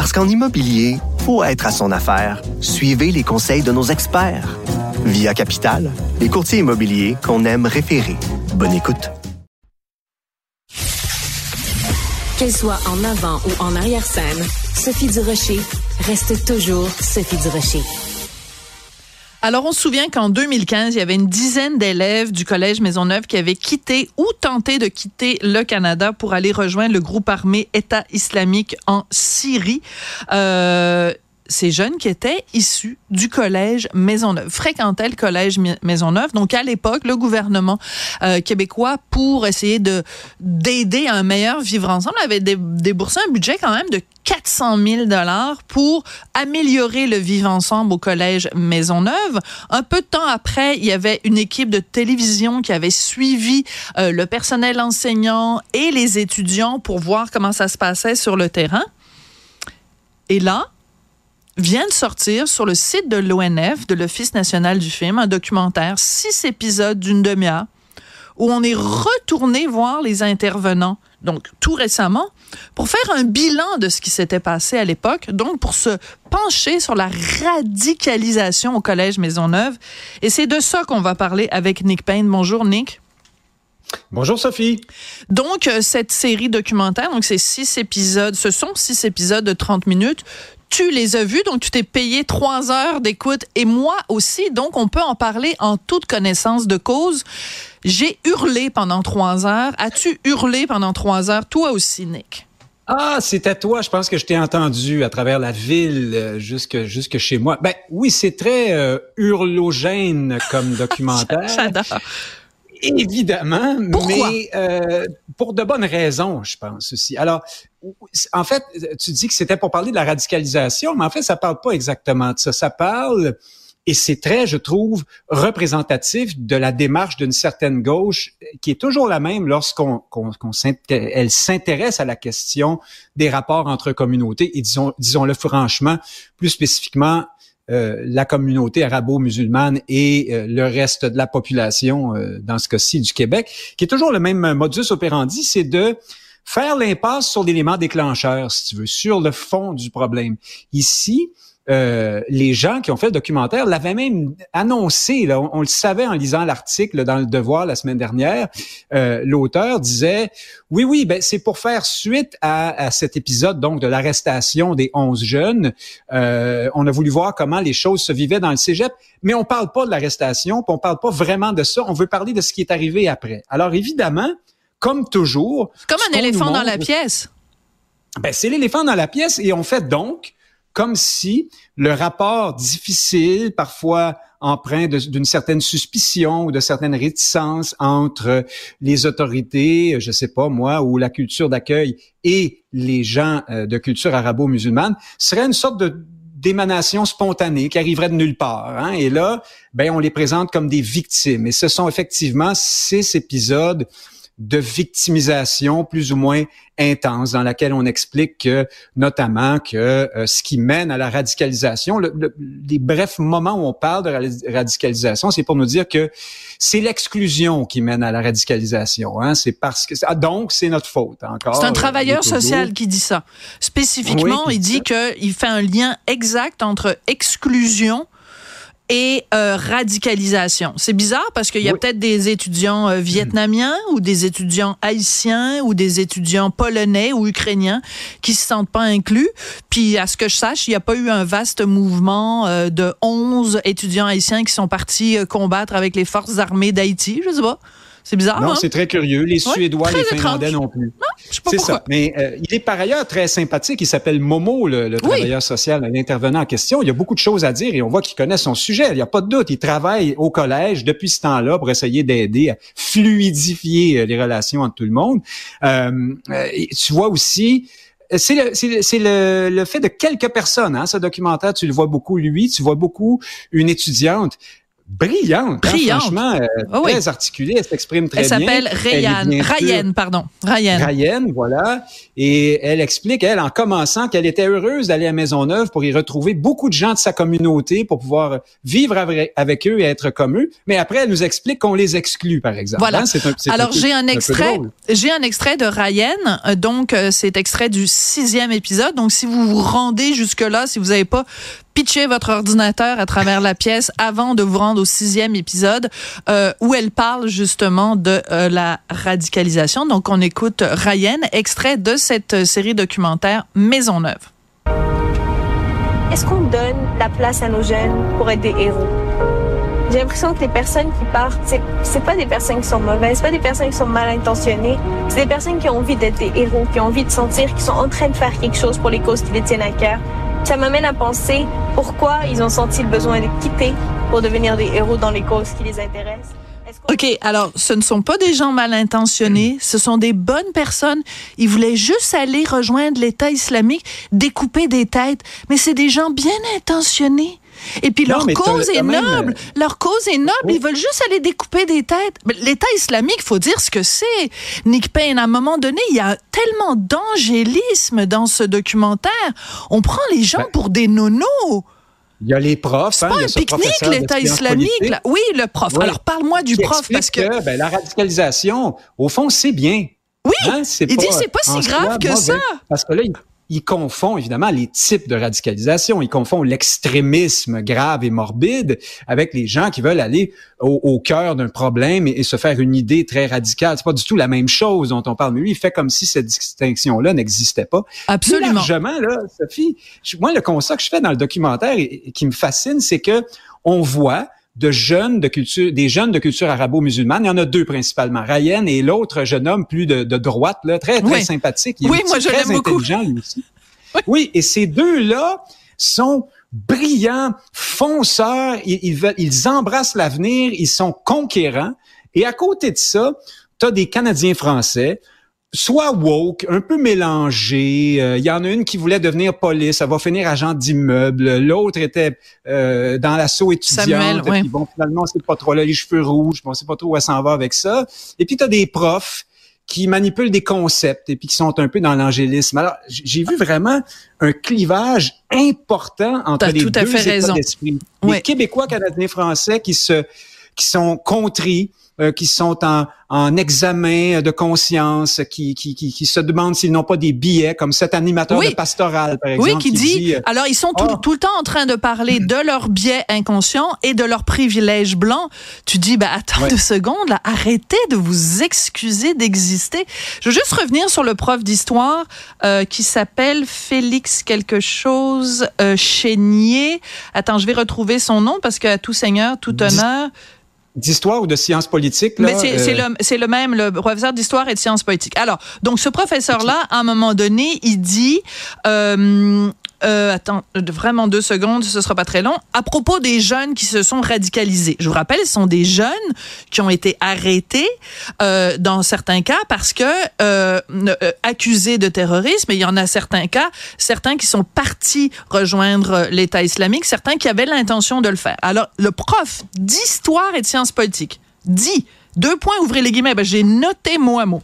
Parce qu'en immobilier, faut être à son affaire. Suivez les conseils de nos experts. Via Capital, les courtiers immobiliers qu'on aime référer. Bonne écoute. Qu'elle soit en avant ou en arrière-scène, Sophie Durocher reste toujours Sophie Durocher. Alors, on se souvient qu'en 2015, il y avait une dizaine d'élèves du Collège Maisonneuve qui avaient quitté ou tenté de quitter le Canada pour aller rejoindre le groupe armé État islamique en Syrie. Euh, ces jeunes qui étaient issus du collège Maisonneuve, fréquentaient le collège Maisonneuve. Donc à l'époque, le gouvernement euh, québécois, pour essayer de d'aider à un meilleur vivre ensemble, avait déboursé un budget quand même de 400 000 dollars pour améliorer le vivre ensemble au collège Maisonneuve. Un peu de temps après, il y avait une équipe de télévision qui avait suivi euh, le personnel enseignant et les étudiants pour voir comment ça se passait sur le terrain. Et là, vient de sortir sur le site de l'ONF, de l'Office national du film, un documentaire, six épisodes d'une demi-heure, où on est retourné voir les intervenants, donc tout récemment, pour faire un bilan de ce qui s'était passé à l'époque, donc pour se pencher sur la radicalisation au Collège Maisonneuve. Et c'est de ça qu'on va parler avec Nick Payne. Bonjour Nick. Bonjour Sophie. Donc euh, cette série documentaire, donc c'est six épisodes, ce sont six épisodes de 30 minutes tu les as vus, donc tu t'es payé trois heures d'écoute et moi aussi, donc on peut en parler en toute connaissance de cause. J'ai hurlé pendant trois heures. As-tu hurlé pendant trois heures, toi aussi, Nick? Ah, c'était toi. Je pense que je t'ai entendu à travers la ville euh, jusque jusque chez moi. Ben oui, c'est très euh, hurlogène comme documentaire. J'adore. Évidemment, mais euh, pour de bonnes raisons, je pense aussi. Alors, en fait, tu dis que c'était pour parler de la radicalisation, mais en fait, ça parle pas exactement de ça. Ça parle, et c'est très, je trouve, représentatif de la démarche d'une certaine gauche qui est toujours la même lorsqu'on qu'on, elle s'intéresse à la question des rapports entre communautés et disons, disons-le franchement, plus spécifiquement euh, la communauté arabo-musulmane et euh, le reste de la population, euh, dans ce cas-ci du Québec, qui est toujours le même modus operandi, c'est de faire l'impasse sur l'élément déclencheur, si tu veux, sur le fond du problème. Ici, euh, les gens qui ont fait le documentaire l'avaient même annoncé. Là, on, le savait en lisant l'article dans le Devoir la semaine dernière. Euh, L'auteur disait oui, oui, ben c'est pour faire suite à, cet épisode donc de l'arrestation des 11 jeunes. Euh, on a voulu voir comment les choses se vivaient dans le cégep, mais on parle pas de l'arrestation, on parle pas vraiment de ça. On veut parler de ce qui est arrivé après. Alors évidemment, comme toujours, comme un éléphant dans la pièce. Ben c'est l'éléphant dans la pièce et on fait donc comme si le rapport difficile, parfois empreint d'une certaine suspicion ou de certaines réticences entre les autorités, je sais pas moi, ou la culture d'accueil et les gens euh, de culture arabo-musulmane, serait une sorte de d'émanation spontanée qui arriverait de nulle part. Hein? Et là, ben on les présente comme des victimes. Et ce sont effectivement ces épisodes de victimisation plus ou moins intense dans laquelle on explique que notamment que euh, ce qui mène à la radicalisation, les brefs moments où on parle de radicalisation, c'est pour nous dire que c'est l'exclusion qui mène à la radicalisation. Hein? C'est parce que ah, donc c'est notre faute encore. C'est un travailleur social qui dit ça. Spécifiquement, il dit qu'il fait un lien exact entre exclusion et euh, radicalisation. C'est bizarre parce qu'il y a peut-être des étudiants euh, vietnamiens ou des étudiants haïtiens ou des étudiants polonais ou ukrainiens qui se sentent pas inclus. Puis à ce que je sache, il n'y a pas eu un vaste mouvement euh, de 11 étudiants haïtiens qui sont partis combattre avec les forces armées d'Haïti, je sais pas. C'est bizarre, Non, hein? c'est très curieux. Les Suédois, les Finlandais non plus. C'est ça. Mais euh, il est par ailleurs très sympathique. Il s'appelle Momo, le, travailleur social, l'intervenant en question. Il y a beaucoup de choses à dire et on voit qu'il connaît son sujet. Il n'y a pas de doute. Il travaille au collège depuis ce temps-là pour essayer d'aider à fluidifier euh, les relations entre tout le monde. Euh, tu vois aussi c'est le, le, fait de quelques personnes, hein, ce documentaire, tu le vois beaucoup, lui, tu vois beaucoup une étudiante brillante, hein, brillante. franchement, euh, oh très articulée, elle s'exprime très bien. Elle s'appelle Ryan, Ryan, pardon, Ryan. Ryan, voilà. Et elle explique, elle, en commençant, qu'elle était heureuse d'aller à Maisonneuve pour y retrouver beaucoup de gens de sa communauté, pour pouvoir vivre avec, eux et être comme eux. Mais après, elle nous explique qu'on les exclut, par exemple. Voilà. Hein. Un, Alors, j'ai un, extrait, j'ai un extrait de Ryan. Euh, donc, euh, c'est extrait du sixième épisode. Donc, si vous vous rendez jusque-là, si vous n'avez pas pitcher votre ordinateur à travers la pièce avant de vous rendre au sixième épisode euh, où elle parle justement de euh, la radicalisation. Donc, on écoute Ryan, extrait de cette série documentaire Maisonneuve. Est-ce qu'on donne la place à nos jeunes pour être des héros? J'ai l'impression que les personnes qui partent, c'est, c'est pas des personnes qui sont mauvaises, c'est pas des personnes qui sont mal intentionnées, c'est des personnes qui ont envie d'être des héros, qui ont envie de sentir qu'ils sont en train de faire quelque chose pour les causes qui les tiennent à cœur. Ça m'amène à penser pourquoi ils ont senti le besoin de quitter pour devenir des héros dans les causes qui les intéressent. OK, alors ce ne sont pas des gens mal intentionnés, ce sont des bonnes personnes. Ils voulaient juste aller rejoindre l'État islamique, découper des têtes, mais c'est des gens bien intentionnés. Et puis leur cause est noble. Euh, leur cause est noble. Ils veulent juste aller découper des têtes. L'État islamique, faut dire ce que c'est. Nick Payne, à un moment donné, il y a tellement d'angélisme dans ce documentaire. On prend les gens ben pour des nonos. Il y a les profs. C'est hein, pas un pique-nique, l'État islamique. Oui, le prof. Alors, parle-moi du prof. Parce que, ben, la radicalisation, au fond, c'est bien. Oui, hein, il dit c'est pas si grave que ça. Parce que là, il confond évidemment les types de radicalisation. Il confond l'extrémisme grave et morbide avec les gens qui veulent aller au, cœur d'un problème et, se faire une idée très radicale. C'est pas du tout la même chose dont on parle. Mais lui, il fait comme si cette distinction-là n'existait pas. Absolument. Plus largement, là, Sophie, moi, le constat que je fais dans le documentaire et qui me fascine, c'est que on voit de jeunes de culture, des jeunes de culture arabo-musulmane. Il y en a deux principalement, Ryan et l'autre jeune homme plus de, droite, là, très très sympathique. Il oui, moi je l'aime beaucoup. Lui aussi. Oui. oui, et ces deux-là sont brillants, fonceurs, ils, ils, ils embrassent l'avenir, ils sont conquérants. Et à côté de ça, tu as des Canadiens français, soit woke, un peu mélangé. Euh, il y en a une qui voulait devenir police, elle va finir agent d'immeuble. L'autre était euh, dans l'assaut étudiante. Samuel, ouais. bon, finalement, c'est pas trop là, les cheveux rouges, bon, c'est pas trop où elle s'en va avec ça. Et puis, tu as des profs qui manipulent des concepts et puis qui sont un peu dans l'angélisme. Alors, j'ai vu vraiment un clivage important entre les tout deux à fait états d'esprit. Les Québécois, Canadiens, Français qui se qui sont contris, euh, qui sont en, en, examen de conscience, qui, qui, qui, qui se demandent s'ils n'ont pas des billets, comme cet animateur de pastoral, par exemple. Oui, qui, dit, euh, alors ils sont tout, ah. tout, le temps en train de parler de leurs biais inconscients et de leurs privilèges blancs. Tu dis, bah, attends deux secondes, là, arrêtez de vous excuser d'exister. Je veux juste revenir sur le prof d'histoire euh, qui s'appelle Félix quelque chose euh, Chénier. Attends, je vais retrouver son nom parce qu'à tout seigneur, tout honneur d'histoire ou de sciences politiques. Là, Mais c'est euh, le, le, même, le professeur d'histoire et de sciences politiques. Alors, donc ce professeur-là, à un moment donné, il dit, euh, euh, attends, vraiment deux secondes, ce sera pas très long. À propos des jeunes qui se sont radicalisés, je vous rappelle, ce sont des jeunes qui ont été arrêtés euh, dans certains cas parce que euh, euh accusés de terrorisme. Mais il y en a certains cas, certains qui sont partis rejoindre l'État islamique, certains qui avaient l'intention de le faire. Alors, le prof d'histoire et de sciences politiques dit deux points, ouvrez les guillemets. Ben, J'ai noté mot à mot.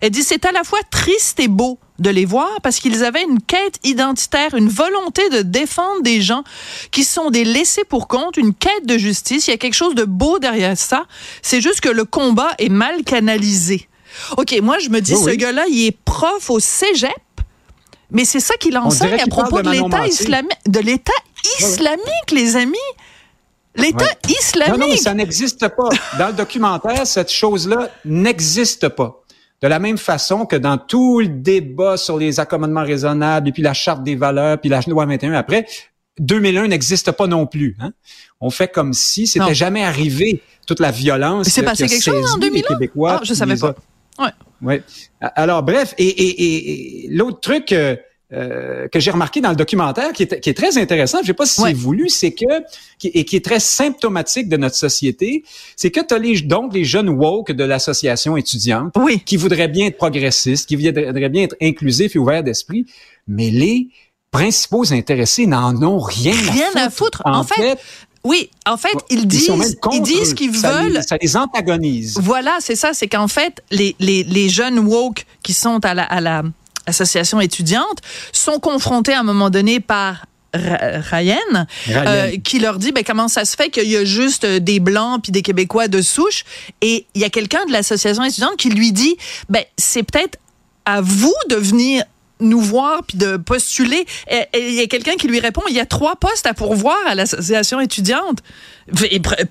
Elle dit c'est à la fois triste et beau de les voir parce qu'ils avaient une quête identitaire, une volonté de défendre des gens qui sont des laissés pour compte, une quête de justice. Il y a quelque chose de beau derrière ça. C'est juste que le combat est mal canalisé. OK, moi, je me dis, ce gars-là, il est prof au cégep, mais c'est ça qu'il enseigne à propos de l'État islamique, islamique, les amis. L'État islamique. Non, non, ça n'existe pas. Dans le documentaire, cette chose-là n'existe pas. De la même façon que dans tout le débat sur les accommodements raisonnables et puis la charte des valeurs puis la loi 21 après, 2001 n'existe pas non plus. Hein? On fait comme si c'était jamais arrivé toute la violence. C'est passé quelque chose en 2001 Québécois. Ah, je savais pas. Ouais. Ouais. Alors bref, et, et, et, l'autre truc, euh, euh, que j'ai remarqué dans le documentaire, qui est, qui est très intéressant, je sais pas si c'est voulu, c'est que qui, et qui est très symptomatique de notre société, c'est que tu as les, donc les jeunes woke de l'association étudiante oui. qui voudraient bien être progressistes, qui voudraient bien être inclusifs et ouverts d'esprit, mais les principaux intéressés n'en ont rien, rien à foutre. En, fait, oui, en fait, ils disent, ils, disent qu'ils veulent. ça les antagonise. Voilà, c'est ça. C'est qu'en fait, les, les, les jeunes woke qui sont à la, à la association étudiante, sont confrontés à un moment donné par Ryan, euh, qui leur dit ben, comment ça se fait qu'il y a juste des blancs puis des québécois de souche? Et il y a quelqu'un de l'association étudiante qui lui dit ben c'est peut-être à vous de venir nous voir puis de postuler. Et il y a quelqu'un qui lui répond il y a trois postes à pourvoir à l'association étudiante.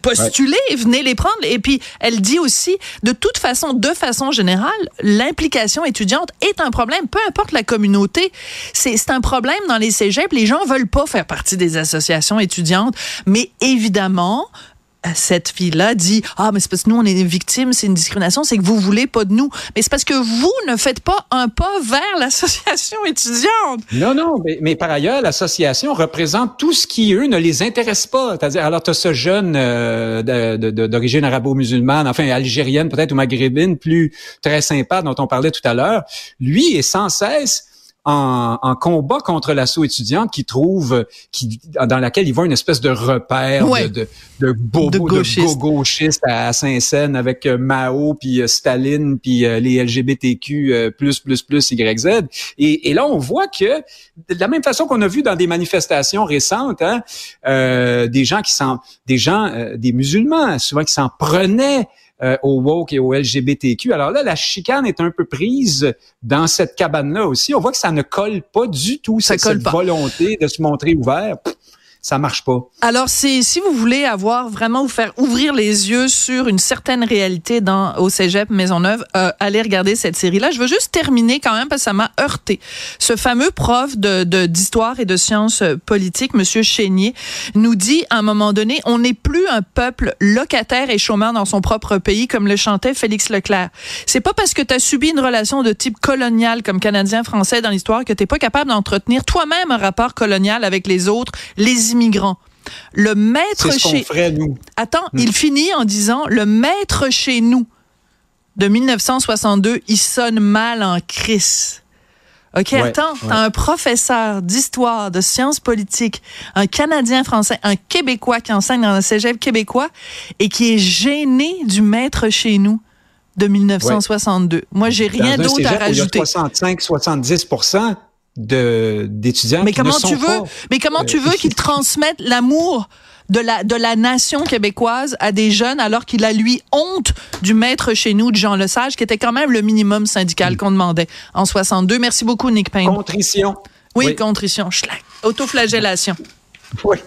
Postulez, venez les prendre. Et puis elle dit aussi de toute façon, de façon générale, l'implication étudiante est un problème, peu importe la communauté. C'est un problème dans les cégeps. Les gens veulent pas faire partie des associations étudiantes, mais évidemment, cette fille-là dit ah mais c'est parce que nous on est victimes, c'est une discrimination, c'est que vous voulez pas de nous. Mais c'est parce que vous ne faites pas un pas vers l'association étudiante. Non non, mais, mais par ailleurs l'association représente tout ce qui eux ne les intéresse pas. C'est-à-dire alors tu as ce jeune euh, d'origine arabo-musulmane, enfin algérienne peut-être ou maghrébine, plus très sympa dont on parlait tout à l'heure. Lui est sans cesse en, combat contre l'assaut étudiante qui trouve, qui, dans laquelle il voit une espèce de repère de, de, de, de, gauchiste. à Saint-Saëns avec euh, Mao, puis euh, Staline, puis euh, les LGBTQ, plus, plus, plus, YZ. Et, et là, on voit que, de la même façon qu'on a vu dans des manifestations récentes, hein, des gens qui s'en, des gens, des musulmans, souvent qui s'en prenaient euh, au woke et au LGBTQ. Alors là, la chicane est un peu prise dans cette cabane-là aussi. On voit que ça ne colle pas du tout, ça cette, cette volonté de se montrer ouvert ça marche pas. Alors, si vous voulez avoir vraiment vous faire ouvrir les yeux sur une certaine réalité dans au Cégep Maisonneuve, euh, allez regarder cette série-là. Je veux juste terminer quand même parce que ça m'a heurté. Ce fameux prof de d'histoire et de sciences politiques, Monsieur Chénier, nous dit à un moment donné, on n'est plus un peuple locataire et chômeur dans son propre pays comme le chantait Félix Leclerc. C'est pas parce que tu as subi une relation de type colonial comme Canadien-Français dans l'histoire que t'es pas capable d'entretenir toi-même un rapport colonial avec les autres, les immigrants. Le maître chez nous. Attends, hmm. il finit en disant le maître chez nous de 1962, il sonne mal en crise. OK, attends, t'as un professeur d'histoire, de sciences politiques, un Canadien français, un Québécois qui enseigne dans un cégep québécois et qui est gêné du maître chez nous de 1962. Moi, j'ai rien d'autre à rajouter. 65-70 de d'étudiants mais comment tu veux? mais comment tu veux qu'ils transmettent l'amour de la de la nation québécoise à des jeunes alors qu'il a lui honte du maître chez nous de Jean Lesage qui était quand même le minimum syndical qu'on demandait en 62 merci beaucoup Nick Payne. Contrition. Oui, contrition. Autoflagellation. Oui